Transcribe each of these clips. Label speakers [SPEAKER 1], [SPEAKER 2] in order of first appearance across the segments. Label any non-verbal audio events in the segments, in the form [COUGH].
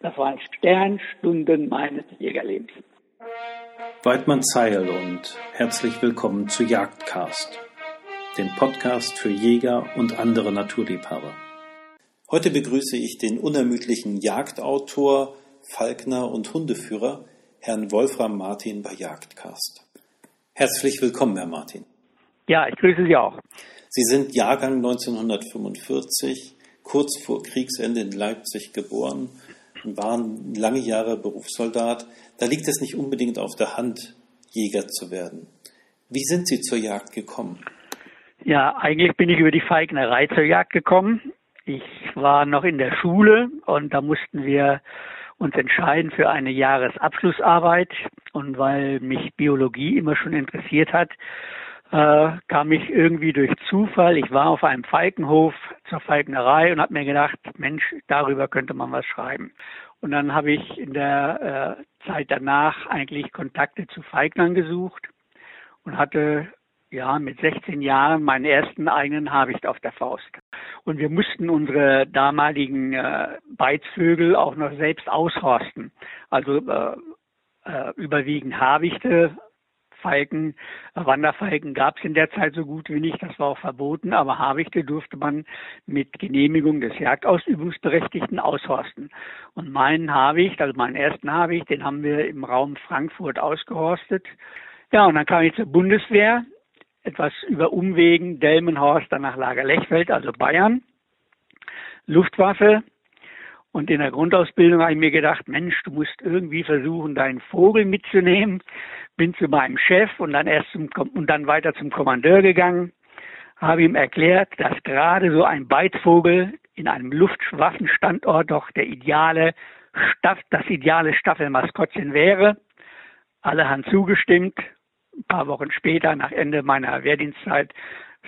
[SPEAKER 1] Das waren Sternstunden meines Jägerlebens.
[SPEAKER 2] Weidmann Zeil und herzlich willkommen zu Jagdcast, dem Podcast für Jäger und andere Naturliebhaber. Heute begrüße ich den unermüdlichen Jagdautor, Falkner und Hundeführer, Herrn Wolfram Martin bei Jagdcast. Herzlich willkommen, Herr Martin.
[SPEAKER 1] Ja, ich grüße Sie auch.
[SPEAKER 2] Sie sind Jahrgang 1945, kurz vor Kriegsende in Leipzig geboren waren lange Jahre Berufssoldat. Da liegt es nicht unbedingt auf der Hand, Jäger zu werden. Wie sind Sie zur Jagd gekommen?
[SPEAKER 1] Ja, eigentlich bin ich über die Feignerei zur Jagd gekommen. Ich war noch in der Schule und da mussten wir uns entscheiden für eine Jahresabschlussarbeit. Und weil mich Biologie immer schon interessiert hat, äh, kam ich irgendwie durch Zufall. Ich war auf einem Falkenhof zur Falknerei und habe mir gedacht, Mensch, darüber könnte man was schreiben. Und dann habe ich in der äh, Zeit danach eigentlich Kontakte zu Falknern gesucht und hatte ja mit 16 Jahren meinen ersten eigenen Habicht auf der Faust. Und wir mussten unsere damaligen äh, Beizvögel auch noch selbst aushorsten. Also äh, äh, überwiegend Habichte, Falken, Wanderfalken gab es in der Zeit so gut wie nicht, das war auch verboten, aber Habichte durfte man mit Genehmigung des Jagdausübungsberechtigten aushorsten. Und meinen Habicht, also meinen ersten Habicht, den haben wir im Raum Frankfurt ausgehorstet. Ja, und dann kam ich zur Bundeswehr, etwas über Umwegen, Delmenhorst, dann nach Lager Lechfeld, also Bayern. Luftwaffe, und in der Grundausbildung habe ich mir gedacht, Mensch, du musst irgendwie versuchen, deinen Vogel mitzunehmen. Bin zu meinem Chef und dann erst zum, und dann weiter zum Kommandeur gegangen, habe ihm erklärt, dass gerade so ein Beitvogel in einem Luftwaffenstandort doch der ideale Staff, das ideale Staffelmaskottchen wäre. Alle haben zugestimmt. Ein paar Wochen später, nach Ende meiner Wehrdienstzeit,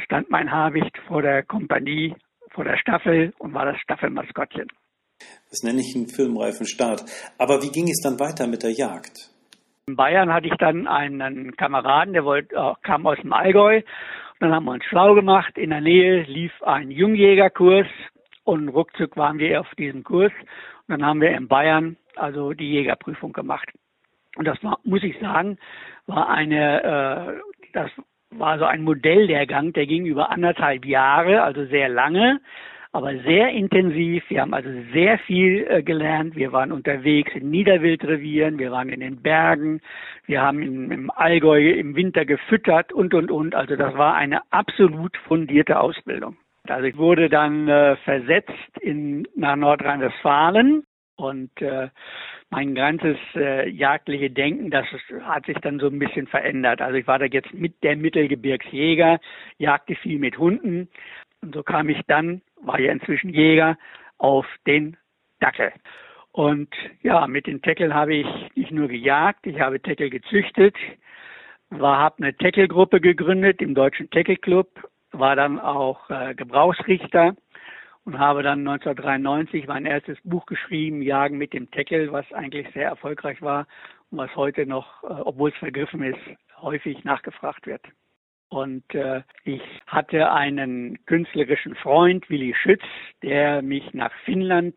[SPEAKER 1] stand mein Habicht vor der Kompanie, vor der Staffel und war das Staffelmaskottchen.
[SPEAKER 2] Das nenne ich einen filmreifen Start. Aber wie ging es dann weiter mit der Jagd?
[SPEAKER 1] In Bayern hatte ich dann einen Kameraden, der wollte, äh, kam aus dem Allgäu. Und dann haben wir uns schlau gemacht. In der Nähe lief ein Jungjägerkurs und ruckzuck waren wir auf diesem Kurs. Und dann haben wir in Bayern also die Jägerprüfung gemacht. Und das war, muss ich sagen, war eine, äh, das war so ein Modelllehrgang, der ging über anderthalb Jahre, also sehr lange aber sehr intensiv. Wir haben also sehr viel äh, gelernt. Wir waren unterwegs in Niederwildrevieren, wir waren in den Bergen, wir haben in, im Allgäu im Winter gefüttert und, und, und. Also das war eine absolut fundierte Ausbildung. Also ich wurde dann äh, versetzt in, nach Nordrhein-Westfalen und äh, mein ganzes äh, jagdliche Denken, das hat sich dann so ein bisschen verändert. Also ich war da jetzt mit der Mittelgebirgsjäger, jagte viel mit Hunden, und so kam ich dann, war ja inzwischen Jäger, auf den Dackel. Und ja, mit den Teckeln habe ich nicht nur gejagt, ich habe Teckel gezüchtet, war, habe eine Teckelgruppe gegründet im Deutschen Teckelclub, war dann auch äh, Gebrauchsrichter und habe dann 1993 mein erstes Buch geschrieben, Jagen mit dem Teckel, was eigentlich sehr erfolgreich war und was heute noch, äh, obwohl es vergriffen ist, häufig nachgefragt wird. Und äh, ich hatte einen künstlerischen Freund, Willi Schütz, der mich nach Finnland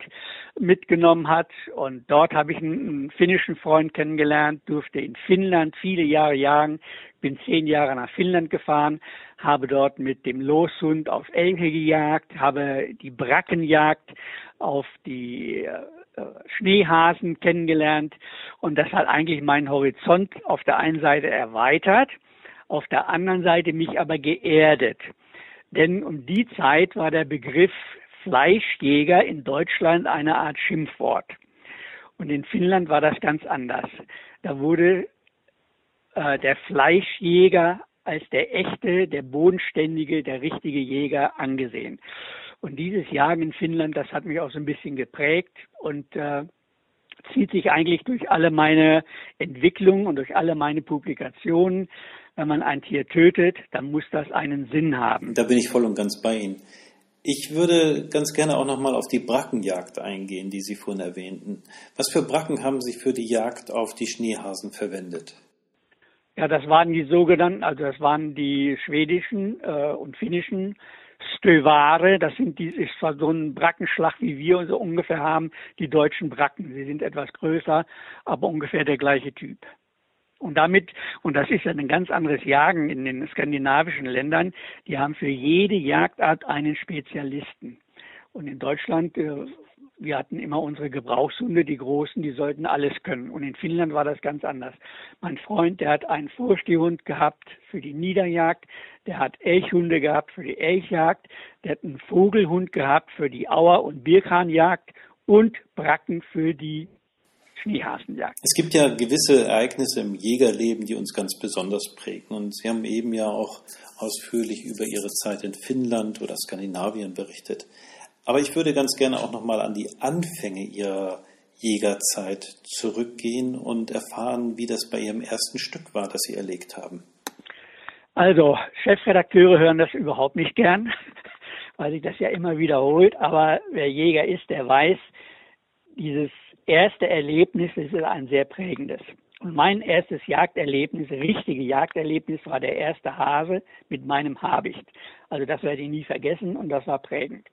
[SPEAKER 1] mitgenommen hat. Und dort habe ich einen, finnischen Freund kennengelernt, durfte in Finnland viele Jahre jagen, bin zehn Jahre nach Finnland gefahren, habe dort mit dem Loshund auf Elche gejagt, habe die Brackenjagd auf die äh, Schneehasen kennengelernt. Und das hat eigentlich meinen Horizont auf der einen Seite erweitert auf der anderen Seite mich aber geerdet. Denn um die Zeit war der Begriff Fleischjäger in Deutschland eine Art Schimpfwort. Und in Finnland war das ganz anders. Da wurde äh, der Fleischjäger als der echte, der bodenständige, der richtige Jäger angesehen. Und dieses Jagen in Finnland, das hat mich auch so ein bisschen geprägt und äh, zieht sich eigentlich durch alle meine Entwicklungen und durch alle meine Publikationen wenn man ein Tier tötet, dann muss das einen Sinn haben.
[SPEAKER 2] Da bin ich voll und ganz bei Ihnen. Ich würde ganz gerne auch nochmal auf die Brackenjagd eingehen, die Sie vorhin erwähnten. Was für Bracken haben Sie für die Jagd auf die Schneehasen verwendet?
[SPEAKER 1] Ja, das waren die sogenannten, also das waren die schwedischen äh, und finnischen Stövare, das sind die, ist zwar so ein Brackenschlag wie wir so ungefähr haben, die deutschen Bracken. Sie sind etwas größer, aber ungefähr der gleiche Typ. Und damit, und das ist ja ein ganz anderes Jagen in den skandinavischen Ländern, die haben für jede Jagdart einen Spezialisten. Und in Deutschland äh, wir hatten immer unsere Gebrauchshunde, die großen, die sollten alles können. Und in Finnland war das ganz anders. Mein Freund, der hat einen Vorstehhund gehabt für die Niederjagd, der hat Elchhunde gehabt für die Elchjagd, der hat einen Vogelhund gehabt für die Auer- und Birkhahnjagd und Bracken für die Schneehasenjagd.
[SPEAKER 2] Es gibt ja gewisse Ereignisse im Jägerleben, die uns ganz besonders prägen. Und Sie haben eben ja auch ausführlich über Ihre Zeit in Finnland oder Skandinavien berichtet. Aber ich würde ganz gerne auch nochmal an die Anfänge Ihrer Jägerzeit zurückgehen und erfahren, wie das bei Ihrem ersten Stück war, das Sie erlegt haben.
[SPEAKER 1] Also, Chefredakteure hören das überhaupt nicht gern, [LAUGHS] weil sich das ja immer wiederholt. Aber wer Jäger ist, der weiß, dieses erste Erlebnis ist ein sehr prägendes. Und mein erstes Jagderlebnis, richtige Jagderlebnis, war der erste Hase mit meinem Habicht. Also das werde ich nie vergessen und das war prägend.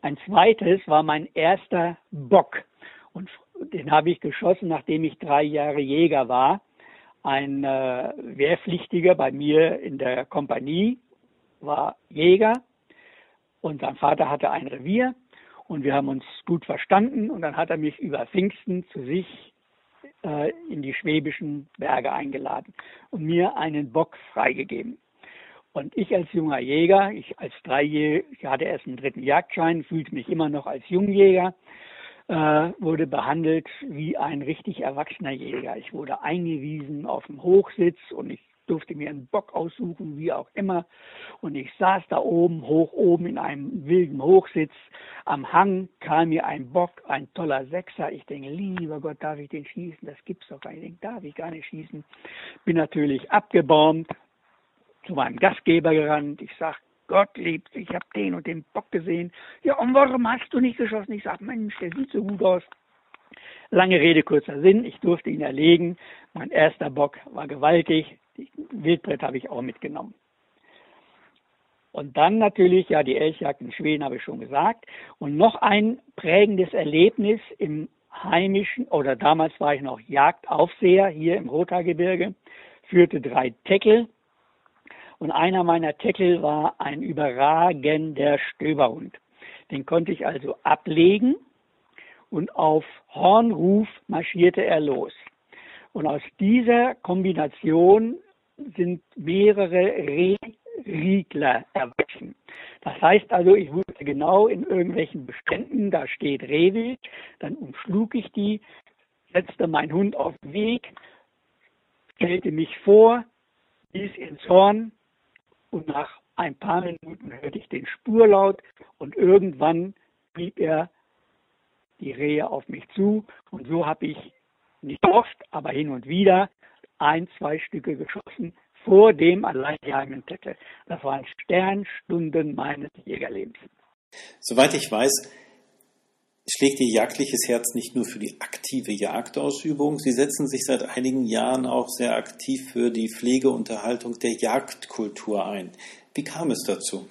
[SPEAKER 1] Ein zweites war mein erster Bock. Und den habe ich geschossen, nachdem ich drei Jahre Jäger war. Ein äh, Wehrpflichtiger bei mir in der Kompanie war Jäger und sein Vater hatte ein Revier und wir haben uns gut verstanden und dann hat er mich über Pfingsten zu sich äh, in die schwäbischen Berge eingeladen und mir einen Bock freigegeben. Und ich als junger Jäger, ich als Dreijähriger, ich hatte erst einen dritten Jagdschein, fühlte mich immer noch als Jungjäger, äh, wurde behandelt wie ein richtig erwachsener Jäger. Ich wurde eingewiesen auf dem Hochsitz und ich durfte mir einen Bock aussuchen, wie auch immer. Und ich saß da oben, hoch oben in einem wilden Hochsitz. Am Hang kam mir ein Bock, ein toller Sechser. Ich denke, lieber Gott, darf ich den schießen? Das gibt's doch gar nicht. Ich denke, darf ich gar nicht schießen. Bin natürlich abgebombt, zu meinem Gastgeber gerannt. Ich sag, Gott liebt, ich habe den und den Bock gesehen. Ja, und warum hast du nicht geschossen? Ich sag, Mensch, der sieht so gut aus. Lange Rede, kurzer Sinn. Ich durfte ihn erlegen. Mein erster Bock war gewaltig. Die Wildbrett habe ich auch mitgenommen. Und dann natürlich, ja, die Elchjagd in Schweden habe ich schon gesagt. Und noch ein prägendes Erlebnis im heimischen, oder damals war ich noch Jagdaufseher hier im Rothaargebirge, führte drei Teckel und einer meiner Tackle war ein überragender Stöberhund. Den konnte ich also ablegen und auf Hornruf marschierte er los. Und aus dieser Kombination sind mehrere Rehriegler erwachsen. Das heißt also, ich wusste genau in irgendwelchen Beständen, da steht Rehwild, dann umschlug ich die, setzte meinen Hund auf den Weg, stellte mich vor, ließ ins Horn und nach ein paar Minuten hörte ich den Spurlaut und irgendwann blieb er die Rehe auf mich zu und so habe ich nicht oft, aber hin und wieder ein, zwei Stücke geschossen vor dem alleinjagenden Tette. Das waren Sternstunden meines Jägerlebens.
[SPEAKER 2] Soweit ich weiß, schlägt Ihr jagdliches Herz nicht nur für die aktive Jagdausübung, Sie setzen sich seit einigen Jahren auch sehr aktiv für die Pflege und Erhaltung der Jagdkultur ein. Wie kam es dazu?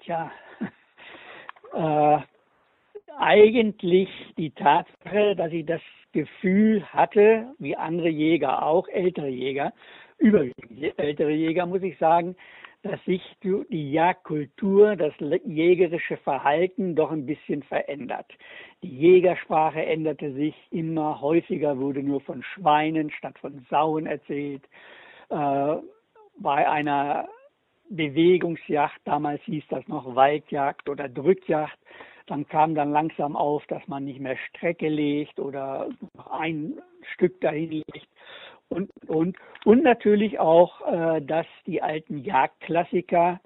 [SPEAKER 1] Tja, [LAUGHS] äh, eigentlich die Tatsache, dass ich das Gefühl hatte, wie andere Jäger auch, ältere Jäger, überwiegend ältere Jäger, muss ich sagen, dass sich die Jagdkultur, das jägerische Verhalten doch ein bisschen verändert. Die Jägersprache änderte sich immer häufiger, wurde nur von Schweinen statt von Sauen erzählt. Äh, bei einer Bewegungsjagd, damals hieß das noch Waldjagd oder Drückjagd, dann kam dann langsam auf, dass man nicht mehr Strecke legt oder ein Stück dahin legt, und, und, und natürlich auch, äh, dass die alten Jagdklassiker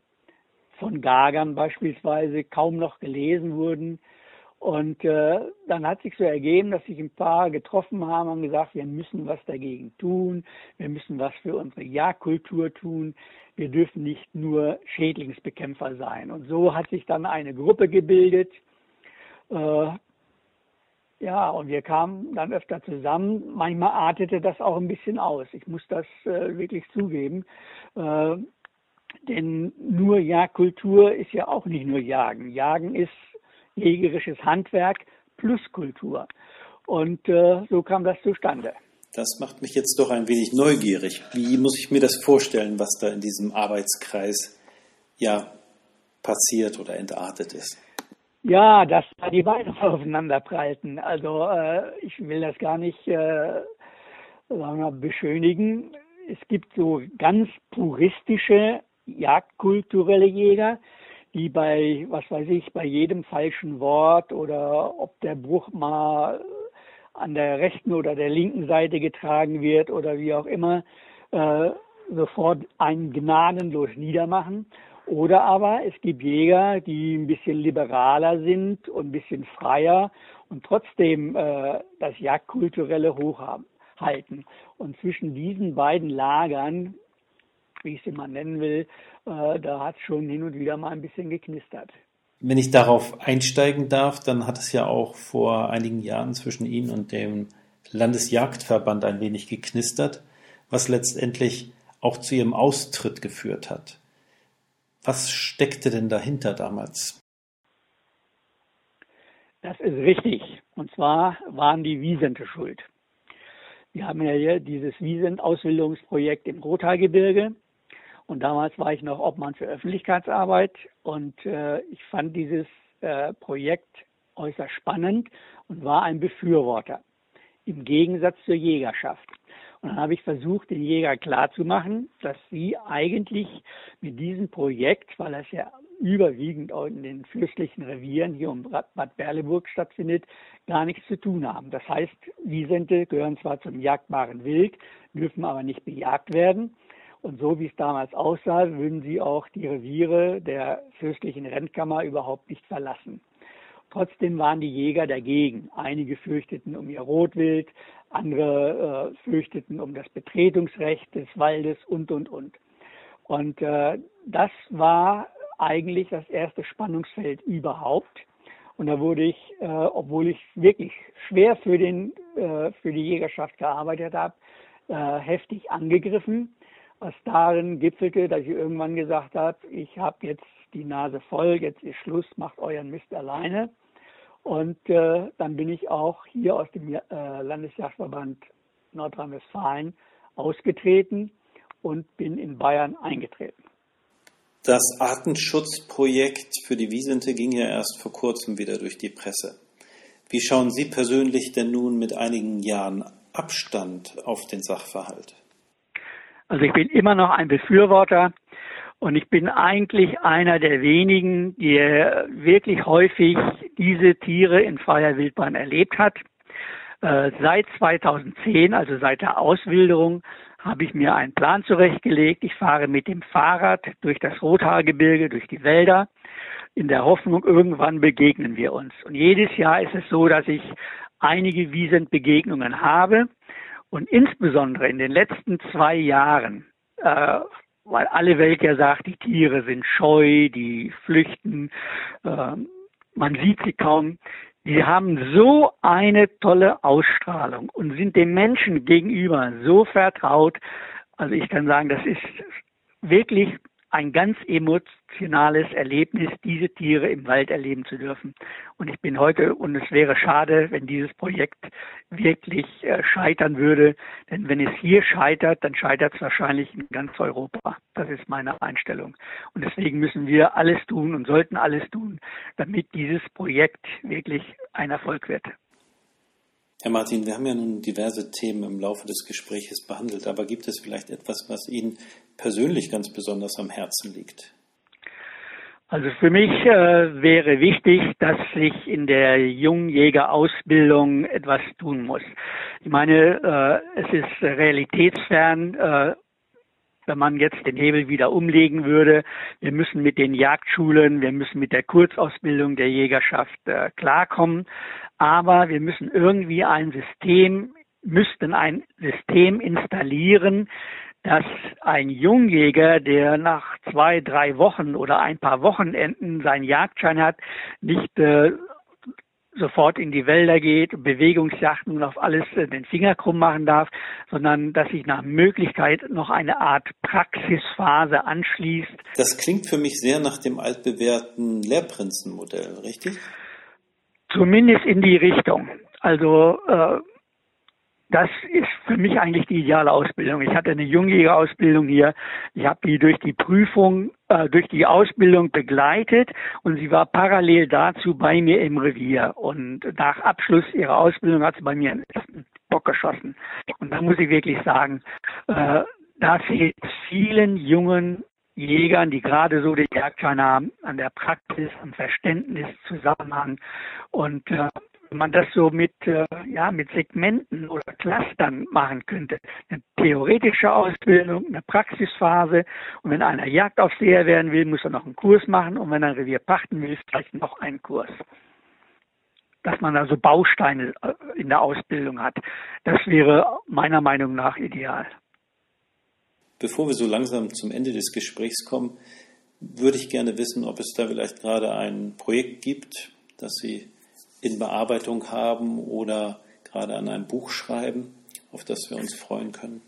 [SPEAKER 1] von Gagern beispielsweise kaum noch gelesen wurden. Und äh, dann hat sich so ergeben, dass sich ein paar getroffen haben und gesagt, wir müssen was dagegen tun, wir müssen was für unsere Jagdkultur tun, wir dürfen nicht nur Schädlingsbekämpfer sein. Und so hat sich dann eine Gruppe gebildet, ja, und wir kamen dann öfter zusammen. Manchmal artete das auch ein bisschen aus. Ich muss das äh, wirklich zugeben. Äh, Denn nur Jagdkultur ist ja auch nicht nur Jagen. Jagen ist jägerisches Handwerk plus Kultur. Und äh, so kam das zustande.
[SPEAKER 2] Das macht mich jetzt doch ein wenig neugierig. Wie muss ich mir das vorstellen, was da in diesem Arbeitskreis ja passiert oder entartet ist?
[SPEAKER 1] Ja, dass da die Beine [LAUGHS] aufeinander prallten. Also äh, ich will das gar nicht äh, sagen wir, beschönigen. Es gibt so ganz puristische jagdkulturelle Jäger, die bei, was weiß ich, bei jedem falschen Wort oder ob der Bruch mal an der rechten oder der linken Seite getragen wird oder wie auch immer, äh, sofort einen gnadenlos niedermachen. Oder aber es gibt Jäger, die ein bisschen liberaler sind und ein bisschen freier und trotzdem äh, das Jagdkulturelle hochhalten. Und zwischen diesen beiden Lagern, wie ich sie mal nennen will, äh, da hat es schon hin und wieder mal ein bisschen geknistert.
[SPEAKER 2] Wenn ich darauf einsteigen darf, dann hat es ja auch vor einigen Jahren zwischen Ihnen und dem Landesjagdverband ein wenig geknistert, was letztendlich auch zu Ihrem Austritt geführt hat. Was steckte denn dahinter damals?
[SPEAKER 1] Das ist richtig. Und zwar waren die Wiesente schuld. Wir haben ja hier dieses Wiesent-Ausbildungsprojekt im Rothaargebirge und damals war ich noch Obmann für Öffentlichkeitsarbeit und äh, ich fand dieses äh, Projekt äußerst spannend und war ein Befürworter im Gegensatz zur Jägerschaft. Dann habe ich versucht, den Jäger klarzumachen, dass sie eigentlich mit diesem Projekt, weil es ja überwiegend in den fürstlichen Revieren hier um Bad Berleburg stattfindet, gar nichts zu tun haben. Das heißt, Wiesente gehören zwar zum jagdbaren Wild, dürfen aber nicht bejagt werden. Und so wie es damals aussah, würden sie auch die Reviere der fürstlichen Rentkammer überhaupt nicht verlassen. Trotzdem waren die Jäger dagegen. Einige fürchteten um ihr Rotwild, andere äh, fürchteten um das Betretungsrecht des Waldes und, und, und. Und äh, das war eigentlich das erste Spannungsfeld überhaupt. Und da wurde ich, äh, obwohl ich wirklich schwer für, den, äh, für die Jägerschaft gearbeitet habe, äh, heftig angegriffen was darin gipfelte, dass ich irgendwann gesagt habe, ich habe jetzt die Nase voll, jetzt ist Schluss, macht euren Mist alleine. Und äh, dann bin ich auch hier aus dem äh, Landesjagdverband Nordrhein-Westfalen ausgetreten und bin in Bayern eingetreten.
[SPEAKER 2] Das Artenschutzprojekt für die Wiesente ging ja erst vor kurzem wieder durch die Presse. Wie schauen Sie persönlich denn nun mit einigen Jahren Abstand auf den Sachverhalt?
[SPEAKER 1] Also ich bin immer noch ein Befürworter und ich bin eigentlich einer der wenigen, die wirklich häufig diese Tiere in freier Wildbahn erlebt hat. Äh, seit 2010, also seit der Auswilderung, habe ich mir einen Plan zurechtgelegt. Ich fahre mit dem Fahrrad durch das Rothaargebirge, durch die Wälder, in der Hoffnung, irgendwann begegnen wir uns. Und jedes Jahr ist es so, dass ich einige Wiesentbegegnungen habe. Und insbesondere in den letzten zwei Jahren, äh, weil alle Welt ja sagt, die Tiere sind scheu, die flüchten, äh, man sieht sie kaum. Die haben so eine tolle Ausstrahlung und sind dem Menschen gegenüber so vertraut. Also ich kann sagen, das ist wirklich ein ganz emotionales Erlebnis, diese Tiere im Wald erleben zu dürfen. Und ich bin heute, und es wäre schade, wenn dieses Projekt wirklich äh, scheitern würde. Denn wenn es hier scheitert, dann scheitert es wahrscheinlich in ganz Europa. Das ist meine Einstellung. Und deswegen müssen wir alles tun und sollten alles tun, damit dieses Projekt wirklich ein Erfolg wird.
[SPEAKER 2] Herr Martin, wir haben ja nun diverse Themen im Laufe des Gesprächs behandelt, aber gibt es vielleicht etwas, was Ihnen persönlich ganz besonders am Herzen liegt?
[SPEAKER 1] Also für mich äh, wäre wichtig, dass sich in der Jungjägerausbildung etwas tun muss. Ich meine, äh, es ist realitätsfern, äh, wenn man jetzt den Hebel wieder umlegen würde. Wir müssen mit den Jagdschulen, wir müssen mit der Kurzausbildung der Jägerschaft äh, klarkommen aber wir müssen irgendwie ein System, müssten ein System installieren, dass ein Jungjäger, der nach zwei, drei Wochen oder ein paar Wochenenden seinen Jagdschein hat, nicht äh, sofort in die Wälder geht, Bewegungsjachten und auf alles äh, den Finger krumm machen darf, sondern dass sich nach Möglichkeit noch eine Art Praxisphase anschließt.
[SPEAKER 2] Das klingt für mich sehr nach dem altbewährten Lehrprinzenmodell, richtig?
[SPEAKER 1] Zumindest in die Richtung. Also äh, das ist für mich eigentlich die ideale Ausbildung. Ich hatte eine Jungjägerausbildung hier. Ich habe die durch die Prüfung, äh, durch die Ausbildung begleitet und sie war parallel dazu bei mir im Revier. Und nach Abschluss ihrer Ausbildung hat sie bei mir einen ersten Bock geschossen. Und da muss ich wirklich sagen, äh, da fehlt vielen jungen Jägern, die gerade so den Jagdschein haben, an der Praxis, am Verständnis, Zusammenhang und äh, man das so mit, äh, ja, mit Segmenten oder Clustern machen könnte. Eine theoretische Ausbildung, eine Praxisphase und wenn einer Jagdaufseher werden will, muss er noch einen Kurs machen und wenn er ein Revier pachten will, vielleicht noch einen Kurs. Dass man also Bausteine äh, in der Ausbildung hat. Das wäre meiner Meinung nach ideal.
[SPEAKER 2] Bevor wir so langsam zum Ende des Gesprächs kommen, würde ich gerne wissen, ob es da vielleicht gerade ein Projekt gibt, das Sie in Bearbeitung haben oder gerade an einem Buch schreiben, auf das wir uns freuen können?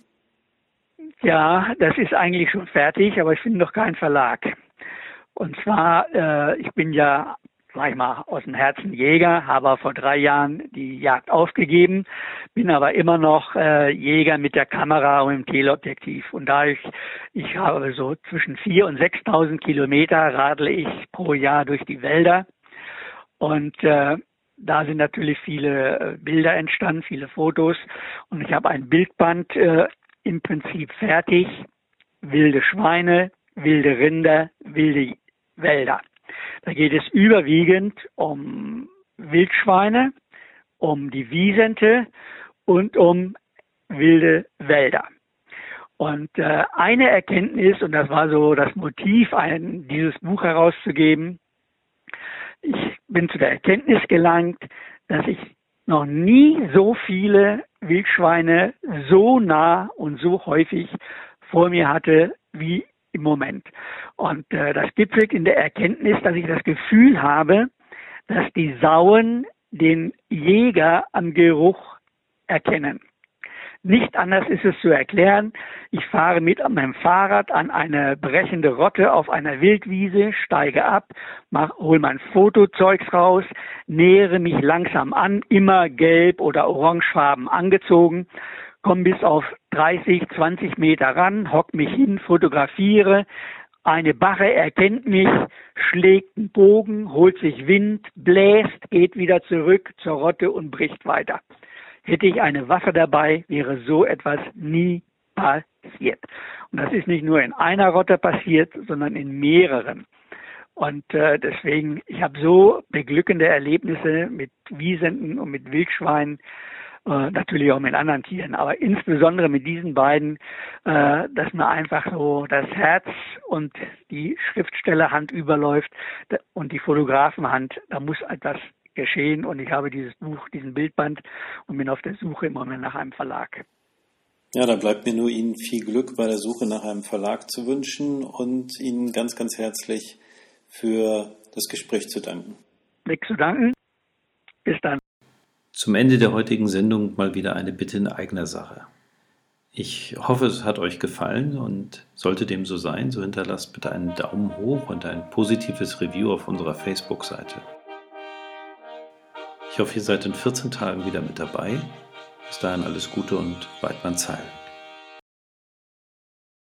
[SPEAKER 1] Ja, das ist eigentlich schon fertig, aber ich finde noch keinen Verlag. Und zwar, äh, ich bin ja, sag ich mal, aus dem Herzen Jäger, habe vor drei Jahren die Jagd aufgegeben, bin aber immer noch äh, Jäger mit der Kamera und dem Teleobjektiv. Und da ich, ich habe so zwischen 4.000 und 6.000 Kilometer radle ich pro Jahr durch die Wälder. Und äh, da sind natürlich viele äh, Bilder entstanden, viele Fotos und ich habe ein Bildband äh, im Prinzip fertig. Wilde Schweine, wilde Rinder, wilde Wälder. Da geht es überwiegend um Wildschweine, um die Wiesente und um wilde Wälder. Und äh, eine Erkenntnis, und das war so das Motiv, ein, dieses Buch herauszugeben, ich bin zu der Erkenntnis gelangt, dass ich noch nie so viele Wildschweine so nah und so häufig vor mir hatte wie im Moment. Und äh, das gipfelt in der Erkenntnis, dass ich das Gefühl habe, dass die Sauen den Jäger am Geruch erkennen. Nicht anders ist es zu erklären. Ich fahre mit meinem Fahrrad an eine brechende Rotte auf einer Wildwiese, steige ab, mach, hol mein Fotozeugs raus, nähere mich langsam an, immer gelb oder orangefarben angezogen, komme bis auf 30, 20 Meter ran, hock mich hin, fotografiere. Eine Bache erkennt mich, schlägt einen Bogen, holt sich Wind, bläst, geht wieder zurück zur Rotte und bricht weiter. Hätte ich eine Waffe dabei, wäre so etwas nie passiert. Und das ist nicht nur in einer Rotte passiert, sondern in mehreren. Und äh, deswegen, ich habe so beglückende Erlebnisse mit Wiesenten und mit Wildschweinen, äh, natürlich auch mit anderen Tieren, aber insbesondere mit diesen beiden, äh, dass mir einfach so das Herz und die Schriftstellerhand überläuft und die Fotografenhand, da muss etwas geschehen und ich habe dieses Buch, diesen Bildband und bin auf der Suche im Moment nach einem Verlag.
[SPEAKER 2] Ja, da bleibt mir nur Ihnen viel Glück bei der Suche nach einem Verlag zu wünschen und Ihnen ganz, ganz herzlich für das Gespräch zu danken.
[SPEAKER 1] Nichts zu danken. Bis dann.
[SPEAKER 2] Zum Ende der heutigen Sendung mal wieder eine Bitte in eigener Sache. Ich hoffe, es hat euch gefallen und sollte dem so sein, so hinterlasst bitte einen Daumen hoch und ein positives Review auf unserer Facebook-Seite. Ich hoffe, ihr seid in 14 Tagen wieder mit dabei. Bis dahin alles Gute und Weidmann Zeil.